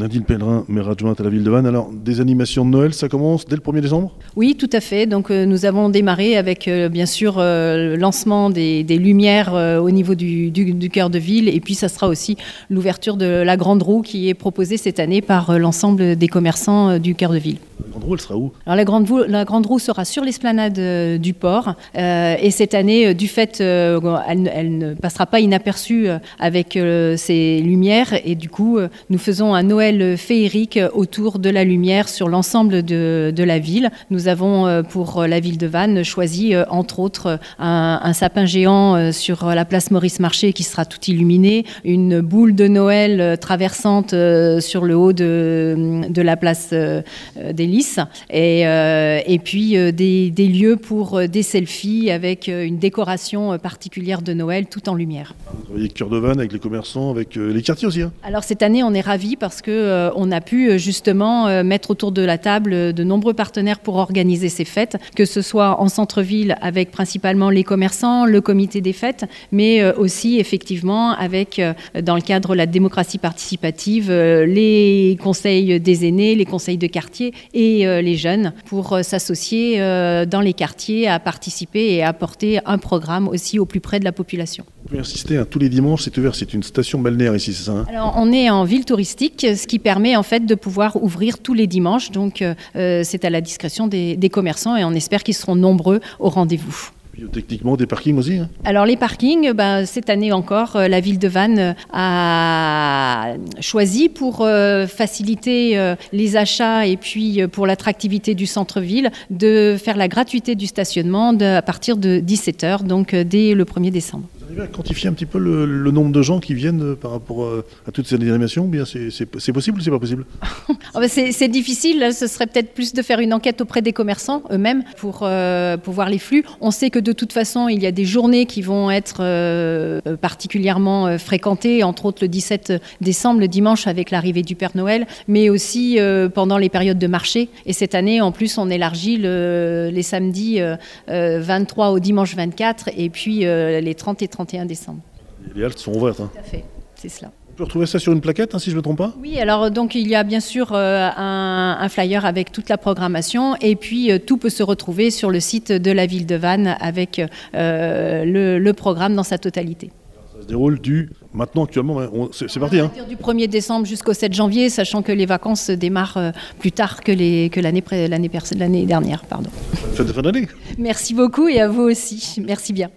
Nadine Pellerin, maire adjointe à la ville de Vannes. Alors, des animations de Noël, ça commence dès le 1er décembre? Oui, tout à fait. Donc, euh, nous avons démarré avec, euh, bien sûr, euh, le lancement des, lumières au niveau du, cœur de ville. Et puis, ça sera aussi l'ouverture de la grande roue qui est proposée cette année par l'ensemble des commerçants du cœur de ville. Grande roue, sera où? Alors la grande, roue, sera sur l'esplanade euh, du port euh, et cette année, euh, du fait, elle, ne- passera pas inaperçue avec ses lumières et du coup, nous faisons un Noël féerique autour de la lumière sur l'ensemble de, la ville. Nous avons pour la ville de Vannes choisi, entre autres, un, sapin géant sur la place Maurice Marché qui sera tout illuminé, une boule de Noël traversante sur le haut de, de la place des Lys et, euh, et puis euh, des, des lieux pour euh, des selfies avec une décoration particulière de Noël tout en lumière. Vous travaillez avec Vannes, avec les commerçants, avec les quartiers aussi. hein Alors cette année, on est ravis parce euh, on a pu justement mettre autour de la table de nombreux partenaires pour organiser ces fêtes, que ce soit en centre-ville avec principalement les commerçants, le comité des fêtes, mais aussi effectivement avec, dans le cadre de la démocratie participative, les conseils des aînés, les conseils de quartier et euh, les jeunes pour euh, s'associer euh, dans les quartiers à participer et à apporter un programme aussi au plus près de la population. Vous pouvez insister, hein, tous les dimanches, c'est ouvert. C'est une station balnéaire ici, c'est ça hein? Alors, on est en ville touristique, ce qui permet en fait de pouvoir ouvrir tous les dimanches. Donc, euh, c'est à la discrétion des, des commerçants et on espère qu'ils seront nombreux au rendez-vous. Techniquement, des parkings aussi. hein? Alors les parkings, ben, cette année encore, la ville de Vannes a choisi pour euh, faciliter euh, les achats et puis euh, pour l'attractivité du centre-ville de faire la gratuité du stationnement à partir de 17h, donc dès le 1er décembre. Quantifier un petit peu le, nombre de gens qui viennent euh, par rapport euh, à toutes ces animations bien c'est possible ou c'est pas possible? Ah bah, C'est difficile, ce serait peut-être plus de faire une enquête auprès des commerçants eux-mêmes pour, euh, pour voir les flux. On sait que de toute façon, il y a des journées qui vont être particulièrement fréquentées, entre autres le 17 décembre, le dimanche avec l'arrivée du Père Noël, mais aussi pendant les périodes de marché. Et cette année, en plus, on élargit le- les samedis euh, euh, 23 au dimanche 24 et puis les 30 et 31 décembre. Les haltes sont ouvertes. hein. Tout à fait, c'est cela. On peut retrouver ça sur une plaquette, hein, si je ne me trompe pas? Oui, alors euh, donc il y a bien sûr euh, un, un flyer avec toute la programmation et puis euh, tout peut se retrouver sur le site de la ville de Vannes avec euh, le, le programme dans sa totalité. Ça se déroule du. Maintenant, actuellement, hein, c'est parti. Hein du 1er décembre jusqu'au 7 janvier, sachant que les vacances démarrent plus tard que l'année l'année dernière. Pardon. Fête de fin d'année. Merci beaucoup et à vous aussi. Merci bien.